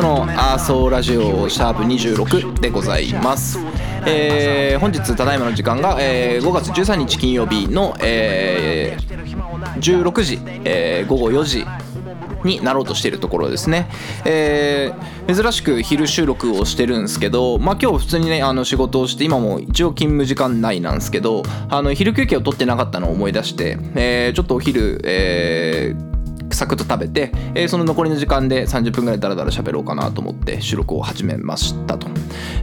スのアーソーラジオシャープ26でございます、えー本日ただいまの時間が、えー5月13日金曜日の、えー16時、えー午後4時になろうとしているところですね、えー珍しく昼収録をしてるんですけど、まあ、今日普通にねあの仕事をして今も一応勤務時間内なんですけどあの昼休憩を取ってなかったのを思い出して、えーちょっとお昼、えーサクッと食べて、えーその残りの時間で30分ぐらいダラダラ喋ろうかなと思って収録を始めましたと。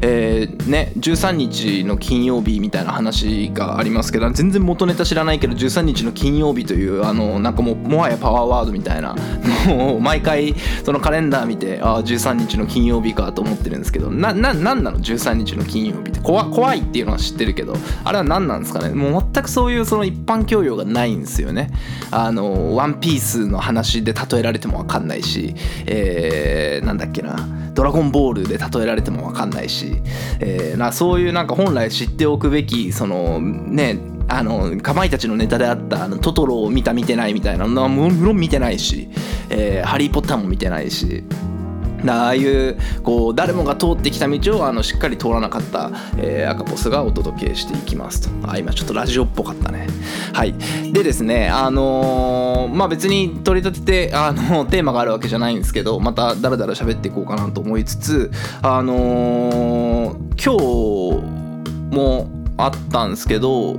えーね13日の金曜日みたいな話がありますけど全然元ネタ知らないけど13日の金曜日というあのなんかももはやパワーワードみたいなのを毎回そのカレンダー見てああ13日の金曜日かと思ってるんですけどなななんなの？13日の金曜日って怖怖いっていうのは知ってるけどあれは何なんですかね？もう全くそういうその一般教養がないんですよね。あのワンピースの話で例えられても分かんないし、えーなんだっけなドラゴンボールで例えられても分かんないし、えーなそういうなんか本来知っておくべきそのねあのかまいたちのネタであったあのトトロを見た見てないみたいなのはもろん見てないし、えーハリー・ポッターも見てないし。ああいうこう誰もが通ってきた道をあのしっかり通らなかった、えー赤ポスがお届けしていきますと。あ今ちょっとラジオっぽかったね。はい。でですねあのーまあ別に取り立ててあの テーマがあるわけじゃないんですけどまたダラダラ喋っていこうかなと思いつつあの今日もあったんですけど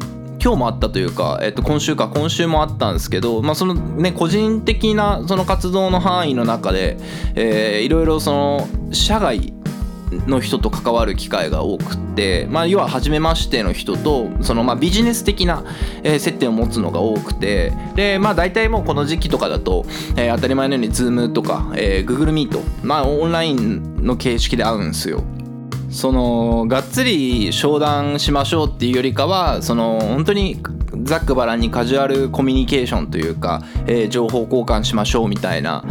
今日もあったというか、えっと、今週か今週もあったんですけど、まあそのね、個人的なその活動の範囲の中で、えーいろいろその社外の人と関わる機会が多くって、まあ、要は初めましての人とそのまあビジネス的な、え接点を持つのが多くてで、まあ、大体もうこの時期とかだと、えー当たり前のように Zoom とか、えー Google Meet、まあ、オンラインの形式で会うんですよ。そのがっつり商談しましょうっていうよりかはその本当にざっくばらんにカジュアルコミュニケーションというか、えー情報交換しましょうみたいな、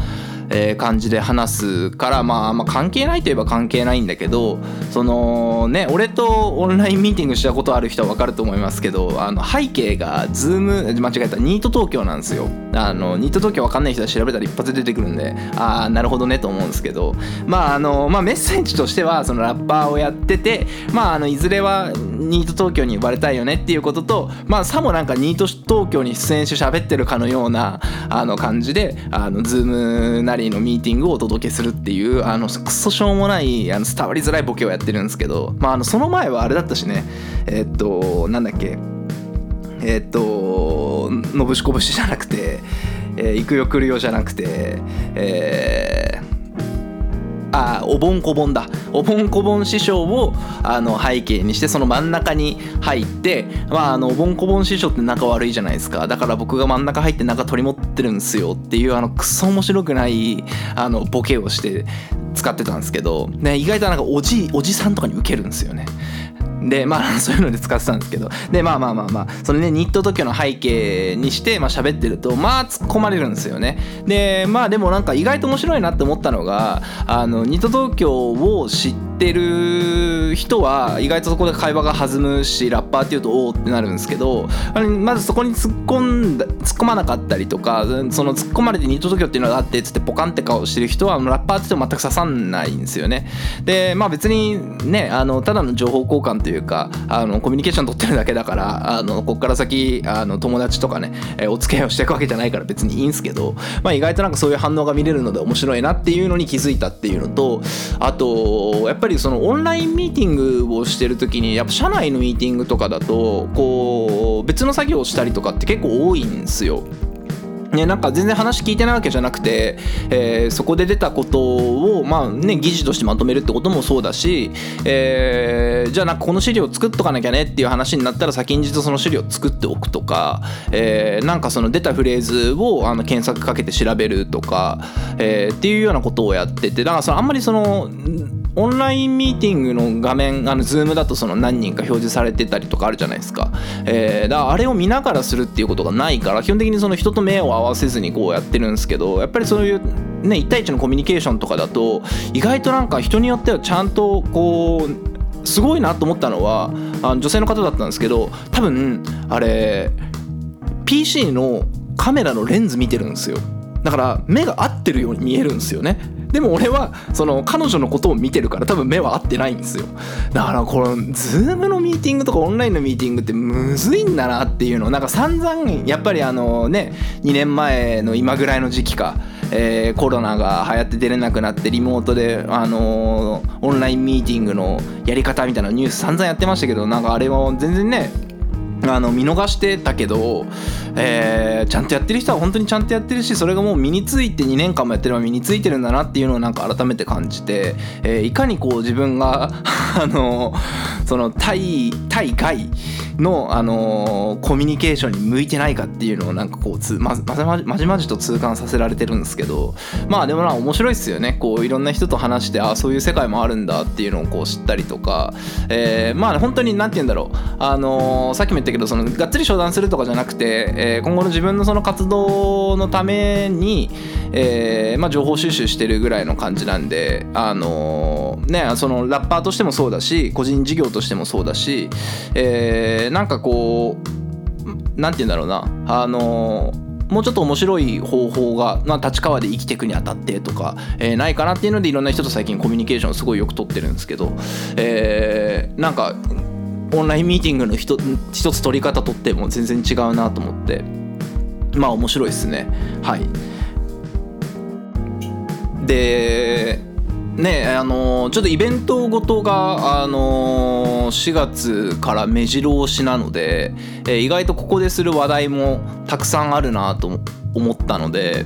え感じで話すから、まあ、まあ関係ないといえば関係ないんだけどそのね俺とオンラインミーティングしたことある人は分かると思いますけどあの背景が Zoom 間違えたニート東京なんですよ。あのニート東京分かんない人は調べたら一発で出てくるんでああなるほどねと思うんですけど。まああの、まあ、メッセージとしてはそのラッパーをやっててまああのいずれはニート東京に呼ばれたいよねっていうこととまあさもなんかニート東京に出演して喋ってるかのようなあの感じであの Zoom なりのミーティングをお届けするっていうあのクソしょうもないあの伝わりづらいボケをやってるんですけどまああのその前はあれだったしねえっとなんだっけえっと「のぶしこぶし」じゃなくて「えー行くよ来るよ」じゃなくてえーあおぼんこぼんだ。おぼんこぼん師匠をあの背景にしてその真ん中に入ってまああのおぼんこぼん師匠って仲悪いじゃないですか。だから僕が真ん中入って中取り持ってるんですよっていうあのクソ面白くないあのボケをして使ってたんですけど、ね、意外となんかおじおじさんとかにウケるんですよね。でまあ そういうので使ってたんですけど。でまあまあまあまあそのねニット特許の背景にしてまあ喋ってるとまあ突っ込まれるんですよね。でまあでもなんか意外と面白いなって思ったのがあのニット東京を知っててる人は意外とそこで会話が弾むしラッパーっていうとおおってなるんですけどまずそこに突っ込んだ突っ込まなかったりとかその突っ込まれてニット東京っていうのがあってつってポカンって顔してる人はラッパーって全く刺さんないんですよね。でまあ別にねあのただの情報交換というかあのコミュニケーション取ってるだけだからあのこっから先あの友達とかね、お付き合いをしていくわけじゃないから別にいいんですけど、まあ、意外となんかそういう反応が見れるので面白いなっていうのに気づいたっていうのとあとやっぱりぱりそのオンラインミーティングをしてる時にやっぱ社内のミーティングとかだとこう別の作業をしたりとかって結構多いんですよ。ね、なんか全然話聞いてないわけじゃなくて、えーそこで出たことを、まあね、議事としてまとめるってこともそうだし、えーじゃあなんかこの資料作っとかなきゃねっていう話になったら先んじとその資料作っておくとか、えーなんかその出たフレーズをあの検索かけて調べるとか、えーっていうようなことをやっててだからそのあんまりそのオンラインミーティングの画面あの Zoom だとその何人か表示されてたりとかあるじゃないですか,、えー、だからあれを見ながらするっていうことがないから基本的にその人と目を合わせずにこうやってるんですけどやっぱりそういうね1対1のコミュニケーションとかだと意外となんか人によってはちゃんとこうすごいなと思ったのはあの女性の方だったんですけど多分あれ PC のカメラのレンズ見てるんですよ。だから目が合ってるように見えるんですよね。でも俺はその彼女のことを見てるから多分目は合ってないんですよ。だからこの Zoom のミーティングとかオンラインのミーティングってむずいんだなっていうのなんか散々やっぱりあのね2年前の今ぐらいの時期かえー、コロナが流行って出れなくなってリモートで、あのーオンラインミーティングのやり方みたいなニュース散々やってましたけどなんかあれは全然ねあの見逃してたけど、えーちゃんとやってる人は本当にちゃんとやってるしそれがもう身について2年間もやってれば身についてるんだなっていうのをなんか改めて感じて、えーいかにこう自分があのその対対外の、あのコミュニケーションに向いてないかっていうのをなんかこうつままままじまじと痛感させられてるんですけどまあでもな面白いっすよね。こういろんな人と話してあそういう世界もあるんだっていうのをこう知ったりとか、えーまあ本当に何て言うんだろう。あのさっきも言ったけどそのがっつり商談するとかじゃなくて、えー今後の自分のその活動のために、えーまあ、情報収集してるぐらいの感じなんであのねそのラッパーとしてもそうだし個人事業としてもそうだし、えーなんかこうなんて言うんだろうな。あのもうちょっと面白い方法が、まあ、立川で生きていくにあたってとか、えーないかなっていうのでいろんな人と最近コミュニケーションをすごいよく取ってるんですけど、えーなんかオンラインミーティングの一つ取り方とっても全然違うなと思ってまあ面白いですね。はい。でねあのちょっとイベントごとがあの4月から目白押しなので、え意外とここでする話題もたくさんあるなと思ったので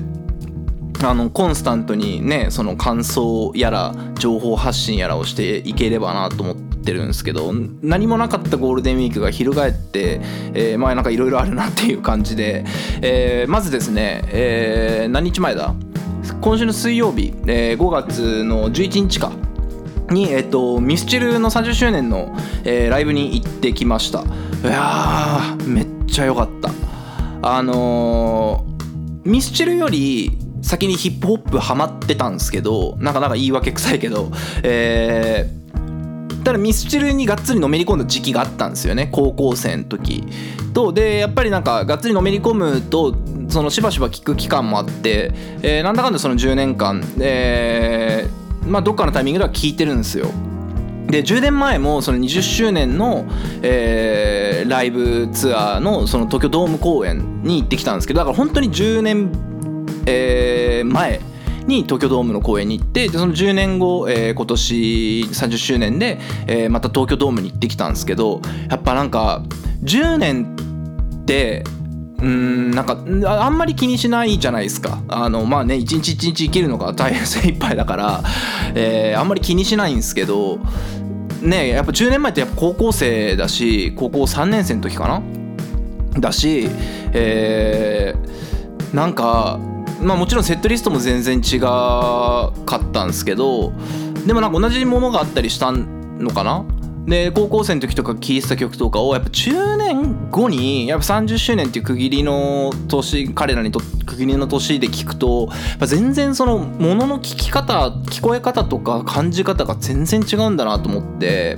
あのコンスタントにねその感想やら情報発信やらをしていければなと思ってるんですけど何もなかったゴールデンウィークが翻って、えーまあなんかいろいろあるなっていう感じで、えーまずですね、えー何日前だ？今週の水曜日、えー5月の11日か。に、えっと、ミスチルの30周年の、えーライブに行ってきました。いやーめっちゃ良かった。あのーミスチルより先にヒップホップハマってたんですけどなんかなんか言い訳臭いけどえーただミスチルにがっつりのめり込んだ時期があったんですよね。高校生の時。とでやっぱりなんかがっつりのめり込むとそのしばしば聞く期間もあって、えーなんだかんだその10年間、えーまあどっかのタイミングでは聞いてるんですよ。で10年前もその20周年の、えーライブツアーのその東京ドーム公演に行ってきたんですけどだから本当に10年、えー前に東京ドームの公演に行ってでその10年後、えー今年30周年で、えーまた東京ドームに行ってきたんですけどやっぱなんか10年ってうんなんかああんまり気にしないじゃないですか。あのまあね一日一日生きるのが大変精一杯だから、えーあんまり気にしないんですけどねやっぱ10年前ってやっぱ高校生だし高校3年生の時かな？だし、えーなんかまあもちろんセットリストも全然違かったんですけどでもなんか同じものがあったりしたのかな？で高校生の時とか聴いてた曲とかをやっぱ10年後にやっぱ30周年っていう区切りの年彼らにと区切りの年で聞くとやっぱ全然そのものの聞き方聞こえ方とか感じ方が全然違うんだなと思って。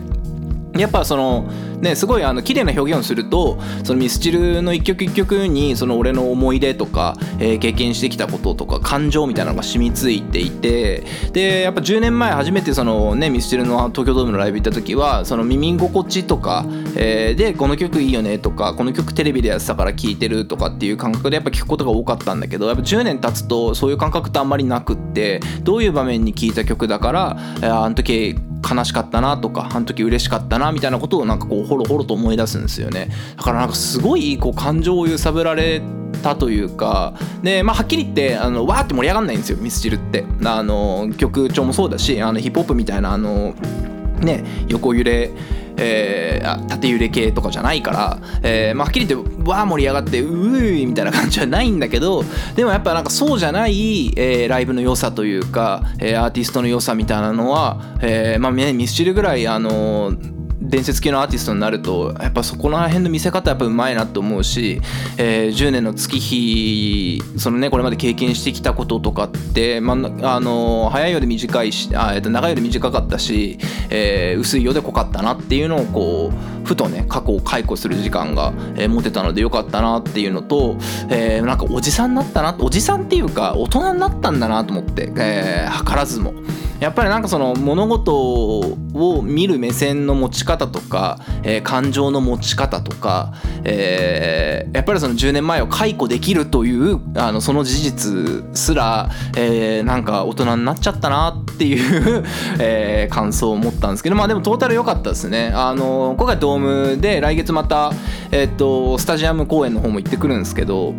やっぱそのねすごいあの綺麗な表現をするとそのミスチルの一曲一曲にその俺の思い出とか、えー経験してきたこととか感情みたいなのが染みついていてでやっぱ10年前初めてそのねミスチルの東京ドームのライブ行った時はその耳心地とか、えーでこの曲いいよねとかこの曲テレビでやってたから聴いてるとかっていう感覚でやっぱ聞くことが多かったんだけどやっぱ10年経つとそういう感覚ってあんまりなくってどういう場面に聴いた曲だから、あの時悲しかったなとかあの時嬉しかったなみたいなことをなんかこうホロホロと思い出すんですよね。だからなんかすごいこう感情を揺さぶられたというかで、まあ、はっきり言ってあのわーって盛り上がんないんですよミスチルって。あの曲調もそうだしあのヒップホップみたいなあのね横揺れえーあ縦揺れ系とかじゃないから、えーまあ、はっきり言ってわー盛り上がってうーみたいな感じはないんだけどでもやっぱなんかそうじゃない、えーライブの良さというか、えーアーティストの良さみたいなのは、えーまあ、ねミスチルぐらいあのー伝説系のアーティストになるとやっぱそこら辺の見せ方やっぱうまいなと思うし、えー10年の月日そのねこれまで経験してきたこととかって、まあ、あの早いようで短いしあ、えっと長いようで短かったし、えー薄いようで濃かったなっていうのをこうふとね過去を回顧する時間が、えー持てたのでよかったなっていうのと、えーなんかおじさんになったなおじさんっていうか大人になったんだなと思って、えー図らずも。やっぱりなんかその物事を見る目線の持ち方とか、えー感情の持ち方とか、えーやっぱりその10年前を解雇できるというあのその事実すら、えーなんか大人になっちゃったなっていう、えー感想を持ったんですけどまあでもトータル良かったですね。あの今回ドームで来月また、えっとスタジアム公演の方も行ってくるんですけど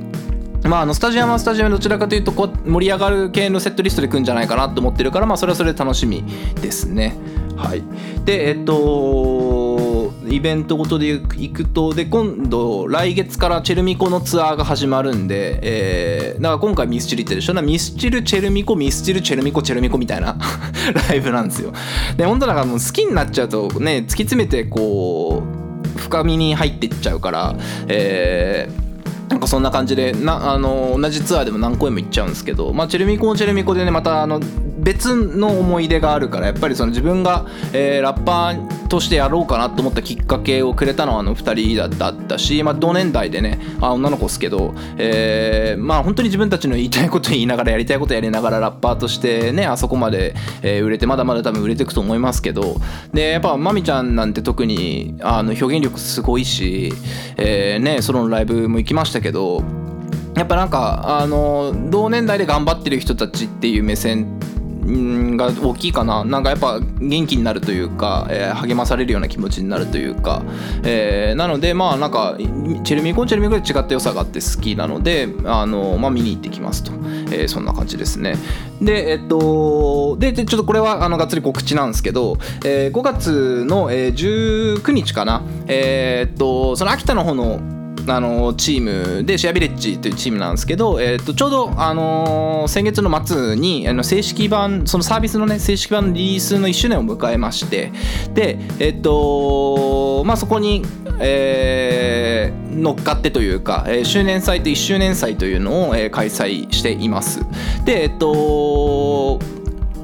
まあ、あのスタジアムはスタジアムどちらかというとこう盛り上がる系のセットリストで来るんじゃないかなと思ってるから、まあ、それはそれで楽しみですね。はい、でえっとイベントごとで行くとで今度来月からチェルミコのツアーが始まるんで、えーだから今回ミスチルってでしょ？なミスチルチェルミコミスチルチェルミコチェルミコみたいな ライブなんですよ。で本当だからもう好きになっちゃうとね突き詰めてこう深みに入っていっちゃうから、えーなんかそんな感じでなあの同じツアーでも何公演も行っちゃうんですけど、まあ、チェルミコもチェルミコでねまたあの別の思い出があるからやっぱりその自分が、えーラッパーとしてやろうかなと思ったきっかけをくれたのはあの2人だったし、まあ、同年代でねあ女の子ですけど、えーまあ本当に自分たちの言いたいこと言いながらやりたいことやりながらラッパーとしてねあそこまで、えー売れてまだまだ多分売れていくと思いますけどでやっぱまみちゃんなんて特にあの表現力すごいし、えーねソロのライブも行きましたけどやっぱなんかあの同年代で頑張ってる人たちっていう目線が大きいかな。なんかやっぱ元気になるというか、えー励まされるような気持ちになるというか、えーなのでまあなんかチェルミコンチェルミコンで違った良さがあって好きなのであの、まあ、見に行ってきますと、えーそんな感じですね。でえっとででちょっとこれはあのがっつり告知なんですけど、えー5月の、えー19日かな。えーっとその秋田の方のあのチームでシェアビレッジというチームなんですけど、えー、とちょうど、あの先月の末にあの正式版そのサービスのね正式版のリリースの1周年を迎えましてでえっ、とまあそこに、えー乗っかってというか、えー周年祭と1周年祭というのを、えー開催しています。でえっ、と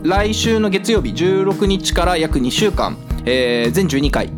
来週の月曜日16日から約2週間、えー全12回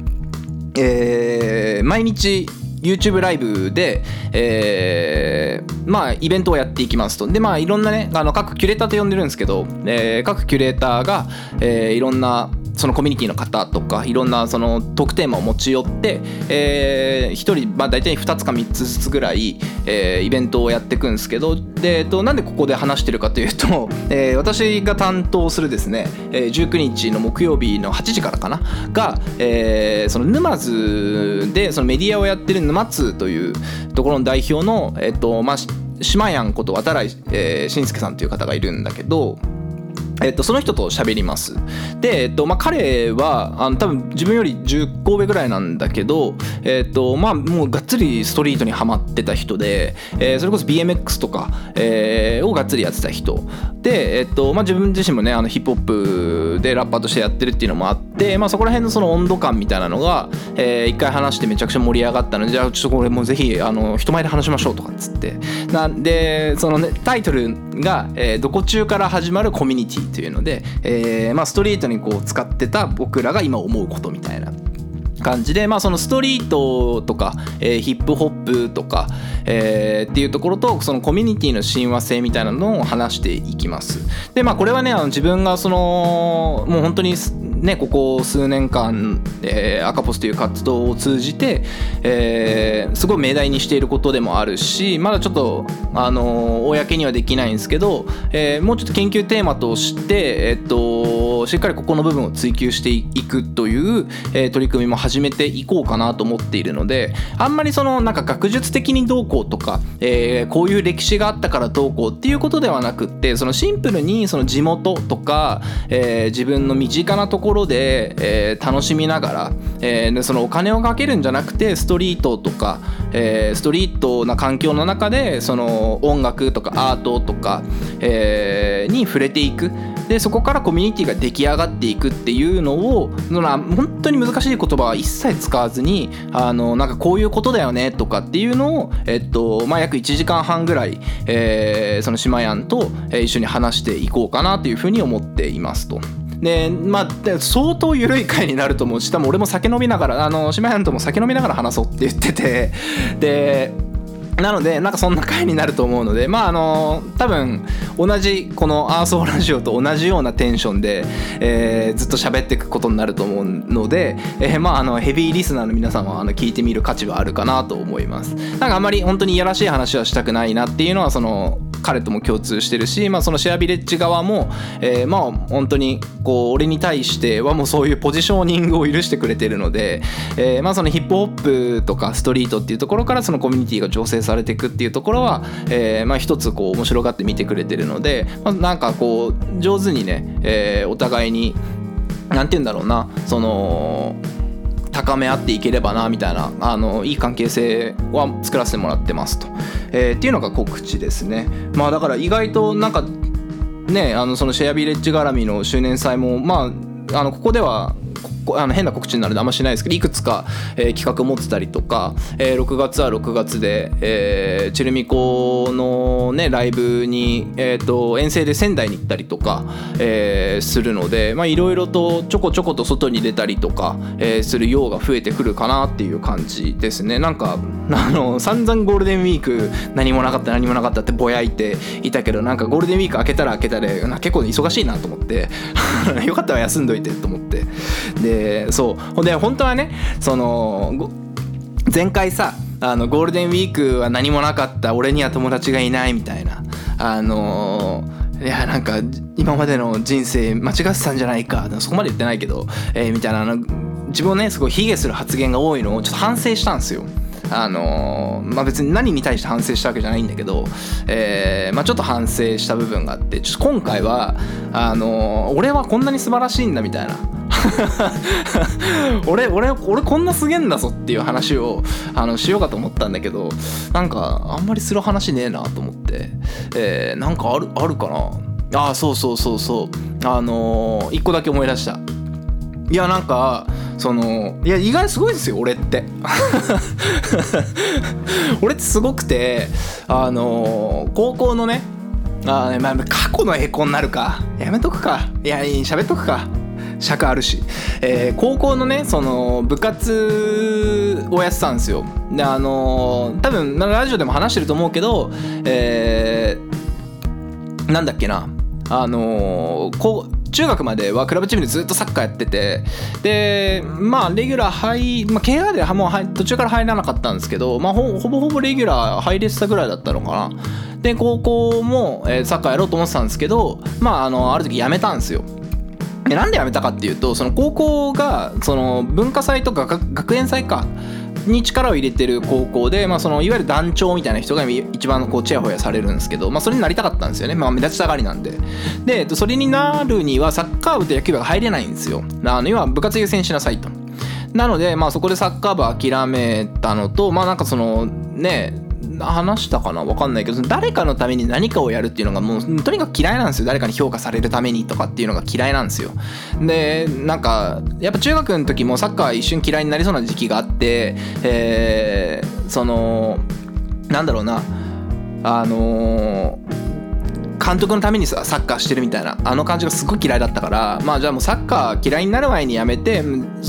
えー毎日 YouTube ライブで、えーまあイベントをやっていきますと。でまあいろんなねあの各キュレーターと呼んでるんですけど、えー各キュレーターが、えーいろんなそのコミュニティの方とかいろんなそのトークテーマを持ち寄って、え1人、まあ、大体2つか3つずつぐらい、えーイベントをやっていくんですけどで、えっと、なんでここで話してるかというと、えー私が担当するですね、え19日の木曜日の8時からかなが、えーその沼津でそのメディアをやってる沼津というところの代表の、えっとまあ、島やんこと渡来、えー、慎介さんという方がいるんだけど。えっと、その人と喋ります。で、えっとまあ、彼はあの多分自分より10個上ぐらいなんだけど、えっとまあ、もうがっつりストリートにはまってた人で、えーそれこそ BMX とか、えーをがっつりやってた人。で、えっとまあ、自分自身もねあのヒップホップでラッパーとしてやってるっていうのもあって、まあ、そこら辺のその温度感みたいなのが、えー一回話してめちゃくちゃ盛り上がったのでじゃあちょっとこれもうぜひあの人前で話しましょうとかっつって。なんでその、ね、タイトルが、えーどこ中から始まるコミュニティ。というので、えーまあ、ストリートにこう使ってた僕らが今思うことみたいな感じで、まあ、そのストリートとか、えーヒップホップとか、えーっていうところとそのコミュニティの親和性みたいなのを話していきます。でまあこれはねあの自分がそのもう本当にねここ数年間、えー赤ポスという活動を通じて、えーすごい命題にしていることでもあるしまだちょっとあの公にはできないんですけど、えーもうちょっと研究テーマとして、えっとしっかりここの部分を追求していくという、えー取り組みも始めていこうかなと思っているのであんまりそのなんか学術的にどうこうとか、えーこういう歴史があったからどうこうっていうことではなくってそのシンプルにその地元とか、えー自分の身近なとこころで、えー楽しみながら、えーそのお金をかけるんじゃなくてストリートとか、えーストリートな環境の中でその音楽とかアートとか、えーに触れていくでそこからコミュニティが出来上がっていくっていうのをその本当に難しい言葉は一切使わずにあのなんかこういうことだよねとかっていうのを、えっとまあ、約1時間半ぐらい、えーその島やんと一緒に話していこうかなというふうに思っていますと。でまあ、相当緩い回になると思うし多分俺も酒飲みながらあの島やんとも酒飲みながら話そうって言っててでなのでなんかそんな回になると思うのでまああの多分同じこのアーソーラジオと同じようなテンションで、えーずっと喋っていくことになると思うので、えーまああのヘビーリスナーの皆さんはあの聞いてみる価値はあるかなと思います。なんかあんまり本当にいやらしい話はしたくないなっていうのはその彼とも共通してるし、まあ、そのシェアビレッジ側も、えーまあ本当にこう俺に対してはもうそういうポジショニングを許してくれてるので、えーまあそのヒップホップとかストリートっていうところからそのコミュニティが醸成されていくっていうところは、えーまあ一つこう面白がって見てくれてるので、まあ、なんかこう上手にね、えーお互いになんて言うんだろうなその高め合っていければなみたいなあのいい関係性は作らせてもらってますと、えーっていうのが告知ですね。まあだから意外となんかねあのそのシェアビレッジ絡みの周年祭もまああのここではあの変な告知になるのであんましないですけどいくつか、えー企画持ってたりとか、えー6月は6月で、えーチェルミコのねライブに、えー、と遠征で仙台に行ったりとか、えーするのでいろいろとちょこちょこと外に出たりとか、えーするようが増えてくるかなっていう感じですね。なんかあの散々ゴールデンウィーク何もなかった何もなかったってぼやいていたけどなんかゴールデンウィーク明けたら明けたで結構忙しいなと思って よかったら休んどいてと思って。でそうほんで本当はねその前回さあのゴールデンウィークは何もなかった俺には友達がいないみたいなあのいやなんか今までの人生間違ってたんじゃないかそこまで言ってないけど、えーみたいなあの自分をねすごい卑下する発言が多いのをちょっと反省したんですよ。あのまあ、別に何に対して反省したわけじゃないんだけど、えーまあ、ちょっと反省した部分があってちょっと今回はあの俺はこんなに素晴らしいんだみたいな 俺俺俺こんなすげえんだぞっていう話をあのしようかと思ったんだけどなんかあんまりする話ねえなと思って、えーなんかあるあるかな？ああそうそうそうそう。あのー一個だけ思い出した。いやなんかそのいや意外すごいですよ俺って。俺ってすごくてあのー高校のねあー、まあ、過去の栄光になるか。やめとくか。いやいい喋っとくか。尺あるし、えー高校のねその部活をやってたんですよ。であのー多分ラジオでも話してると思うけどえーなんだっけな。あのーこう中学まではクラブチームでずっとサッカーやってて。でまあレギュラー入まあ怪我でもう途中から入らなかったんですけど、まあ、ほほぼほぼレギュラー入れてたぐらいだったのかな。で高校も、えーサッカーやろうと思ってたんですけどまああのある時辞めたんですよ。でなんで辞めたかっていうとその高校がその文化祭とか学園祭かに力を入れてる高校で、まあ、そのいわゆる団長みたいな人が一番こうチヤホヤされるんですけど、まあ、それになりたかったんですよね、まあ、目立ちたがりなんで。でそれになるにはサッカー部と野球部が入れないんですよ。あの要は部活優先しなさいと。なので、まあ、そこでサッカー部諦めたのとまあなんかそのね話したかな分かんないけど誰かのために何かをやるっていうのがもうとにかく嫌いなんですよ。誰かに評価されるためにとかっていうのが嫌いなんですよ。でなんかやっぱ中学の時もサッカー一瞬嫌いになりそうな時期があってえーそのなんだろうな。あのー監督のためにさサッカーしてるみたいなあの感じがすごい嫌いだったからまあじゃあもうサッカー嫌いになる前にやめてそ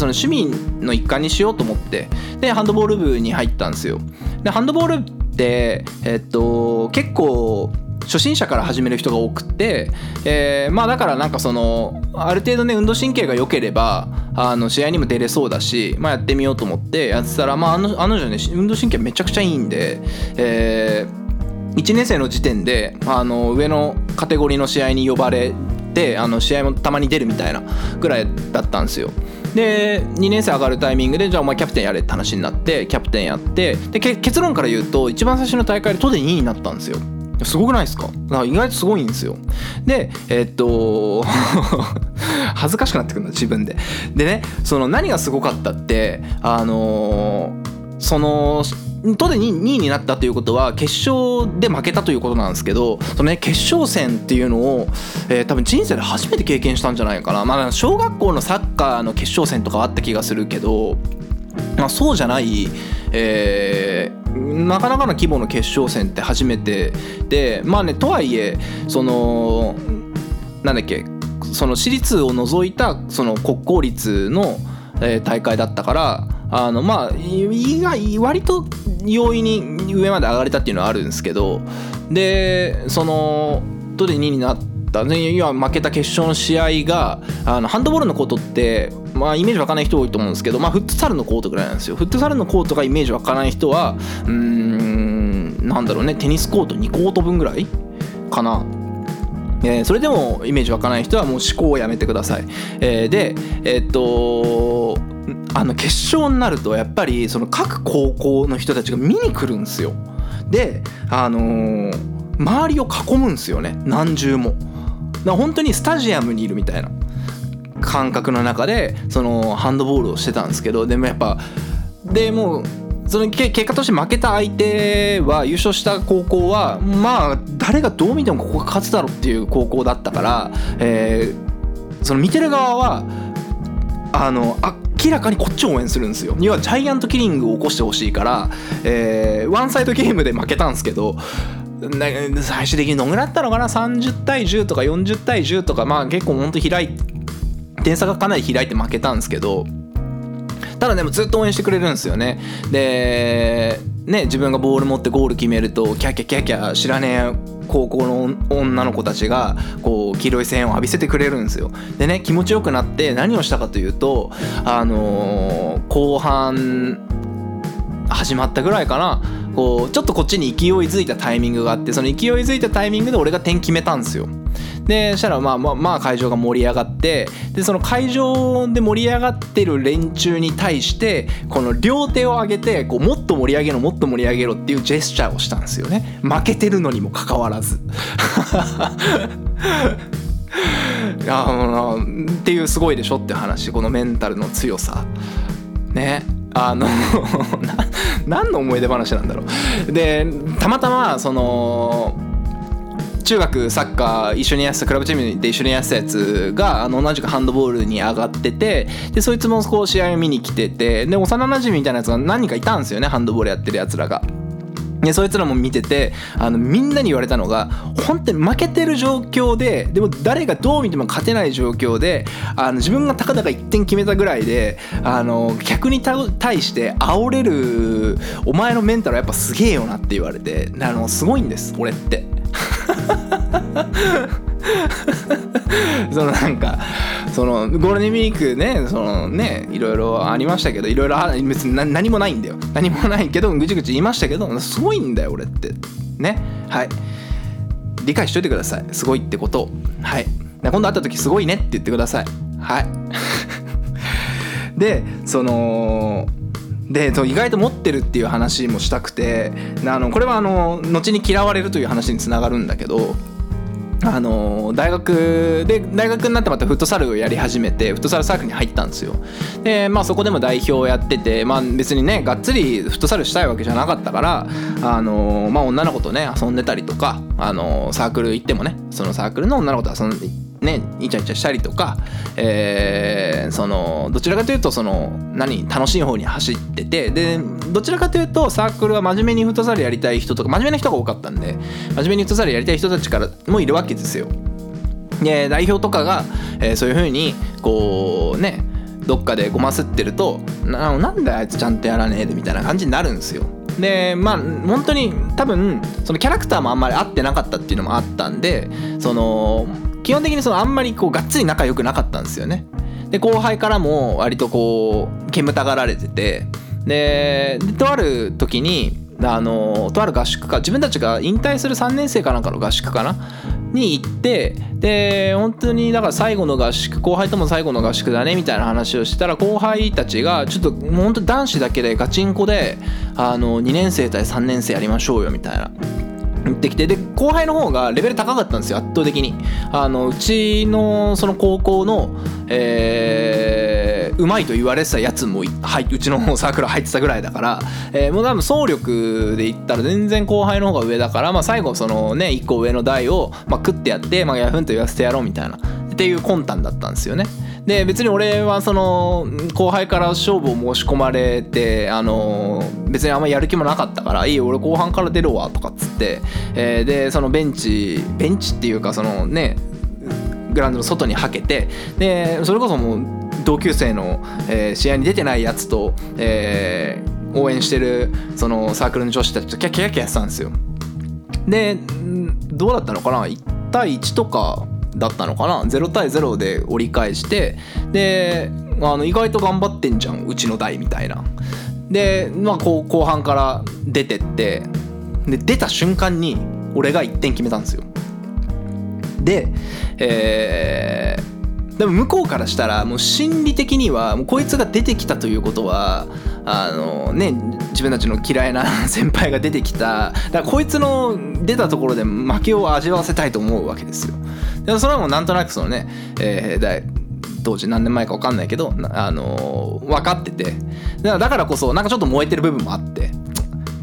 の趣味の一環にしようと思ってでハンドボール部に入ったんですよ。でハンドボールってえっと結構初心者から始める人が多くて、えーまあだからなんかそのある程度ね運動神経が良ければあの試合にも出れそうだし、まあ、やってみようと思ってやってたら、まあ、あのあの女ね運動神経めちゃくちゃいいんで、えー1年生の時点であの上のカテゴリーの試合に呼ばれてあの試合もたまに出るみたいなぐらいだったんですよ。で2年生上がるタイミングでじゃあお前キャプテンやれって話になってキャプテンやってで結論から言うと一番最初の大会で都で2位になったんですよ。すごくないですか？意外とすごいんですよ。でえっと 恥ずかしくなってくるの自分ででねその何がすごかったってあのーその都で 2, 2位になったということは決勝で負けたということなんですけどその、ね、決勝戦っていうのを、えー多分人生で初めて経験したんじゃないかな、まあ、小学校のサッカーの決勝戦とかあった気がするけど、まあ、そうじゃない、えーなかなかの規模の決勝戦って初めてでまあねとはいえそのなんだっけその私立を除いたその国公立の、え大会だったからあのまあ意外割と容易に上まで上がれたっていうのはあるんですけどでそのどれ2になったねいや負けた決勝の試合があのハンドボールのコートってまあイメージ湧かない人多いと思うんですけどまあフットサルのコートぐらいなんですよフットサルのコートがイメージ湧かない人はうんなんだろうねテニスコート2コート分ぐらいかなえそれでもイメージ湧かない人はもう思考をやめてください。えーでえーっとあの決勝になるとやっぱりその各高校の人たちが見に来るんですよ。であのー周りを囲むんですよね何重も。だ本当にスタジアムにいるみたいな感覚の中でそのハンドボールをしてたんですけどでもやっぱでもうその結果として負けた相手は優勝した高校はまあ誰がどう見てもここが勝つだろうっていう高校だったから、えーその見てる側はあの明らかにこっちを応援するんですよ。要はジャイアントキリングを起こしてほしいから、えーワンサイドゲームで負けたんですけど最終的にどんぐらいだったのかな？30対10とか40対10とかまあ結構ほんと開い点差がかなり開いて負けたんですけどただでもずっと応援してくれるんですよね。でね自分がボール持ってゴール決めるとキャキャキャキャ知らねえ高校の女の子たちがこう黄色い線を浴びせてくれるんですよ。でね気持ちよくなって何をしたかというとあのー後半始まったぐらいかな。こうちょっとこっちに勢いづいたタイミングがあってその勢いづいたタイミングで俺が点決めたんですよ。でそしたらまあまあまあ会場が盛り上がってでその会場で盛り上がってる連中に対してこの両手を上げてこうもっと盛り上げろもっと盛り上げろっていうジェスチャーをしたんですよね。負けてるのにもかかわらず。いやもうっていうすごいでしょって話。このメンタルの強さ。ね。あの 何の思い出話なんだろう。でたまたまその中学サッカー一緒にやってたクラブチームで一緒にやってたやつがあの同じくハンドボールに上がっててでそいつもこう試合を見に来ててで幼馴染みたいなやつが何人かいたんですよねハンドボールやってるやつらが。でそいつらも見ててあのみんなに言われたのが本当に負けてる状況ででも誰がどう見ても勝てない状況であの自分がたかだか1点決めたぐらいであの客に対して煽れるお前のメンタルはやっぱすげえよなって言われてあのすごいんです俺って。そのなんかそのゴールデンウィークねそのねいろいろありましたけどいろいろ別に何もないんだよ。何もないけどぐちぐち言いましたけどすごいんだよ俺って。ね。はい。理解しといてください。すごいってこと。はい。今度会った時すごいねって言ってください。はい。でそので意外と持ってるっていう話もしたくてあのこれはあの後に嫌われるという話につながるんだけどあの大学で大学になってまたフットサルをやり始めてフットサルサークルに入ったんですよ。でまあそこでも代表をやっててまあ別にねがっつりフットサルしたいわけじゃなかったからあのまあ女の子とね遊んでたりとかあのサークル行ってもねそのサークルの女の子と遊んでねイチャイチャしたりとか、えーそのどちらかというとその何楽しい方に走っててでどちらかというとサークルは真面目にフットサルやりたい人とか真面目な人が多かったんで真面目にフットサルやりたい人たちからもいるわけですよ。で代表とかが、えーそういう風にこうねどっかでごますってるとななんだあいつちゃんとやらねえでみたいな感じになるんですよ。でまあ本当に多分そのキャラクターもあんまり合ってなかったっていうのもあったんでその基本的にそのあんまりこうがっつり仲良くなかったんですよね。で後輩からも割とこう煙たがられてて。でとある時にあのとある合宿か自分たちが引退する3年生かなんかの合宿かな？に行ってで本当にだから最後の合宿後輩とも最後の合宿だねみたいな話をしたら後輩たちがちょっともう本当男子だけでガチンコであの2年生対3年生やりましょうよみたいな。行ってきてで後輩の方がレベル高かったんですよ圧倒的にあのうちのその高校のえーうまいと言われてたやつもはいうちのサークル入ってたぐらいだから、えーもう多分総力で言ったら全然後輩の方が上だから、まあ、最後そのね1個上の台を、まあ、食ってやって、まあ、ヤフンと言わせてやろうみたいなっていう魂胆だったんですよね。で別に俺はその後輩から勝負を申し込まれてあの別にあんまやる気もなかったから「いいよ俺後半から出るわ」とかっつって、えーでそのベンチベンチっていうかそのねグラウンドの外にはけてでそれこそもう同級生の、えー試合に出てないやつと、えー応援してるそのサークルの女子たちとキャキャキャやってたんですよ。でどうだったのかな？1対1とかだったのかな？0対0で折り返してであの意外と頑張ってんじゃんうちの代みたいな。で、まあ、こう後半から出てってで出た瞬間に俺が1点決めたんですよ。で、えーでも向こうからしたらもう心理的にはもうこいつが出てきたということはあのね自分たちの嫌いな 先輩が出てきた。だからこいつの出たところで負けを味わわせたいと思うわけですよ。でそれはもうなんとなくそのね、えーだ当時何年前か分かんないけどあの分かってて。だからこそなんかちょっと燃えてる部分もあって。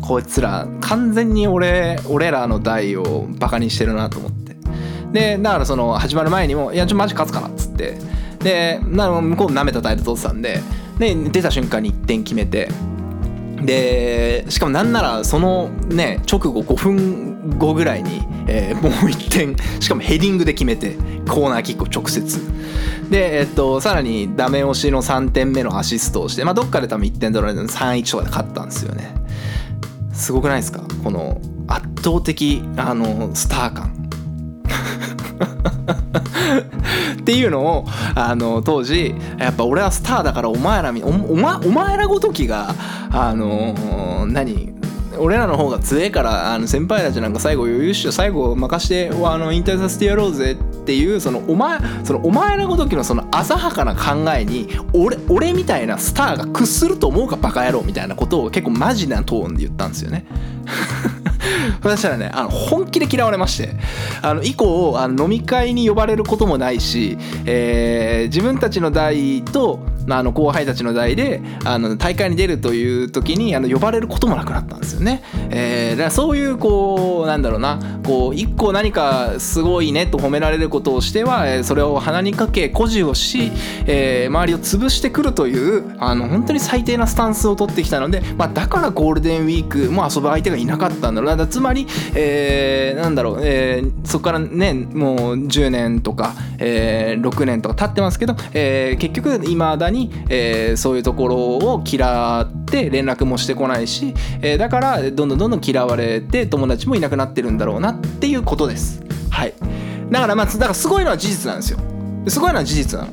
こいつら完全に俺俺らの代をバカにしてるなと思って。でだからその始まる前にも「いやちょマジ勝つから」っつって。でな向こう舐めた態度取ってたんで。で出た瞬間に1点決めて。でしかもなんならそのね直後5分後ぐらいに、えーもう1点しかもヘディングで決めてコーナーキックを直接。で、えっと、さらにダメ押しの3点目のアシストをして、まあ、どっかで多分1点取られるの3-1とかで勝ったんですよね。すごくないですか？この圧倒的あのスター感。っていうのをあの当時やっぱ俺はスターだからお前らみお前お前らごときがあの何俺らの方が強えからあの先輩たちなんか最後余裕っしょ最後任してあの引退させてやろうぜっていうそのお前そのお前らごときのその浅はかな考えに俺俺みたいなスターが屈すると思うかバカ野郎みたいなことを結構マジなトーンで言ったんですよね。そしたらねあの本気で嫌われましてあの以降あの飲み会に呼ばれることもないし、えー自分たちの代と、まあ、あの後輩たちの代であの大会に出るという時にあの呼ばれることもなくなったんですよね。えーだからそういうこうなんだろうなこう一個何かすごいねと褒められることをしては、えーそれを鼻にかけ誇示をし、えー周りを潰してくるというあの本当に最低なスタンスを取ってきたので、まあ、だからゴールデンウィークも遊ぶ相手がいなかったんだろうなだつまり、えーなんだろう、えーそこからねもう10年とか、えー6年とか経ってますけど、えー結局いまだに、えーそういうところを嫌って連絡もしてこないし、えーだからどんどんどんどん嫌われて友達もいなくなってるんだろうなっていうことです。はい、だからまあだからすごいのは事実なんですよ。すごいのは事実なの。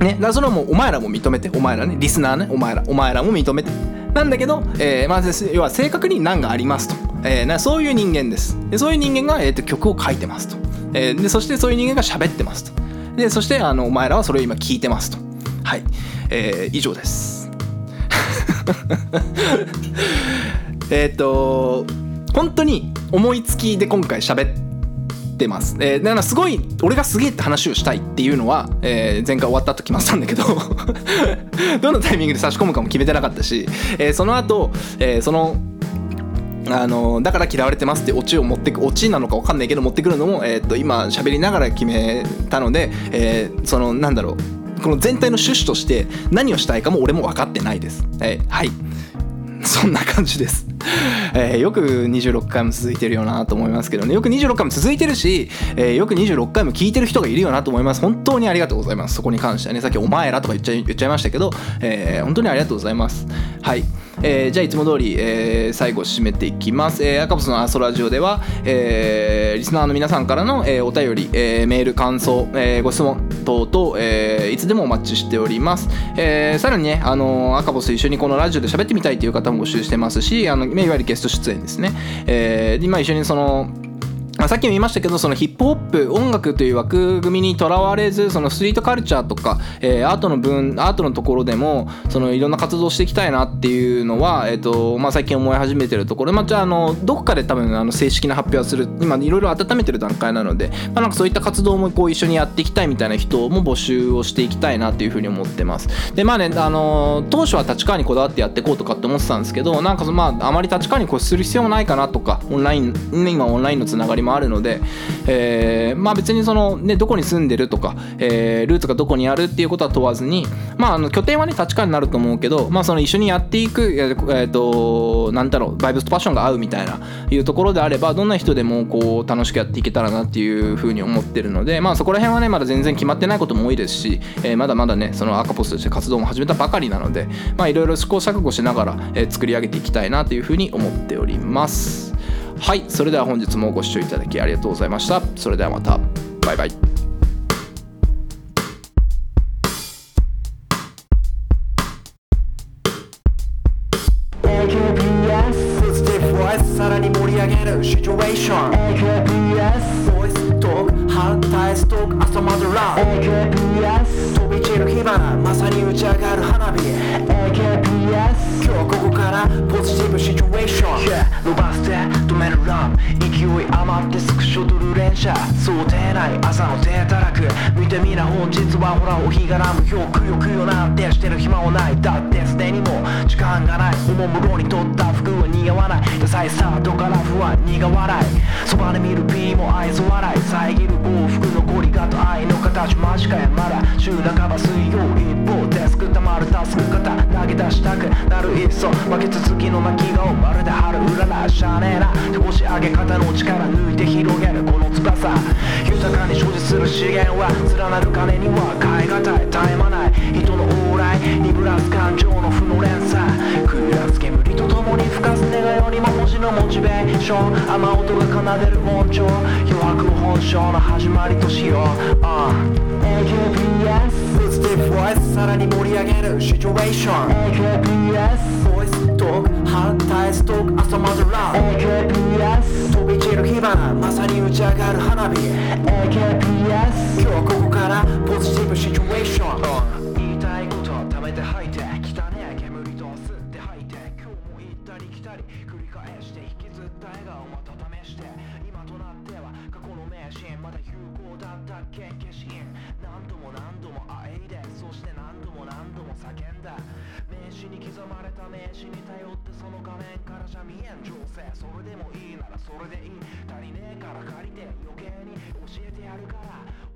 ね、だからそれはもうお前らも認めてお前らね。リスナーね。お前らお前らも認めて。なんだけど、えーまあ、要は正確に難がありますと、えーなそういう人間です。でそういう人間が、えーと曲を書いてますと、えーでそしてそういう人間が喋ってますと。でそしてあのお前らはそれを今聞いてますと。はい、えー以上です。えっと本当に思いつきで今回喋ってます、えーだからすごい俺がすげえって話をしたいっていうのは、えー前回終わった後決まったんだけど どのタイミングで差し込むかも決めてなかったし、えーその後、えーそのあのだから嫌われてますってオチを持ってくオチなのか分かんないけど持ってくるのも、えー、と今喋りながら決めたので、えーそのなんだろう。この全体の趣旨として何をしたいかも俺も分かってないです。はいはいそんな感じです。えーよく26回も続いてるよなと思いますけどね。よく26回も続いてるし、えーよく26回も聞いてる人がいるよなと思います。本当にありがとうございます。そこに関してはね。さっき「お前ら」とか言っちゃ言っちゃいましたけど、えー本当にありがとうございます。はい、えーじゃあいつも通り、えー最後締めていきます、えー、赤星のアソラジオでは、えーリスナーの皆さんからの、えーお便り、えーメール感想、えーご質問等々、えーいつでもお待ちしております、えーさらにね、あのー赤星と一緒にこのラジオで喋ってみたいという方も募集してますしあのいわゆるゲスト出演ですね、えー今一緒にそのまあ、さっきも言いましたけどそのヒップホップ音楽という枠組みにとらわれずそのストリートカルチャーとか、えーアートの分アートのところでもそのいろんな活動していきたいなっていうのは、えーとまあ、最近思い始めてるところ、まあ、じゃあのどこかで多分あの正式な発表はする今いろいろ温めてる段階なので、まあ、なんかそういった活動もこう一緒にやっていきたいみたいな人も募集をしていきたいなっていうふうに思ってます。でまあねあの当初は立川にこだわってやっていこうとかって思ってたんですけどなんかそのまああまり立川にこうする必要もないかなとかオンラインね今オンラインのつながりももあるので、えーまあ別にそのねどこに住んでるとか、えールーツがどこにあるっていうことは問わずにまああの拠点はね立川になると思うけどまあその一緒にやっていくえーえとなんだろうバイブスとパッションが合うみたいないうところであればどんな人でもこう楽しくやっていけたらなっていうふうに思ってるのでまあそこら辺はねまだ全然決まってないことも多いですし、えーまだまだねそのアカポスとして活動も始めたばかりなのでまあいろいろ試行錯誤しながら、えー作り上げていきたいなというふうに思っております。はいそれでは本日もご視聴いただきありがとうございました。それではまた。バイバイ。AKPS ポジティブボイスさらに盛り上げる。シチュエーション。AKPS ボイストーク反対ストーク朝までラブ AKPS 飛び散る火花まさに打ち上がる花火。AKPS 今日ここからポジティブシチュエーション。Yeah 伸ばして止めるラン。勢い余ってスクショ撮る連射。想定内朝の手たらく。見てみな本日はほらお日がらむよくよくよなんてしてる暇はない。だってすでにも時間がない。おもむろに取った服は似合わない。ダサいスタートから不安苦笑い。そばで見る P も愛想笑い。遮る幸福残りがと愛の形。間近やまだ。週半ば水曜一方デたまるタスク型投げ出したくなるいっそ負け続きの泣き顔まるで春うららしゃあねえな手押し上げ方の力抜いて広げるこの翼豊かに所持する資源は連なる金には変え難い絶え間ない人の往来鈍らす感情の負の連鎖食らす煙と共に吹かす願いよりも文字のモチベーション雨音が奏でる音調余白本性の始まりとしよう、uh AKPS ポジティブボイスさらに盛り上げるシチュエーション AKPS ボイストーク反対ストーク朝までラブ AKPS 飛び散る火花まさに打ち上がる花火 AKPS 今日ここからポジティブシチュエーションったっけ消印何度も何度もあえいでそして何度も何度も叫んだ。名刺に刻まれた名刺に頼ってその画面からじゃ見えん情勢。それでもいいならそれでいい。足りねえから借りて余計に教えてやるから。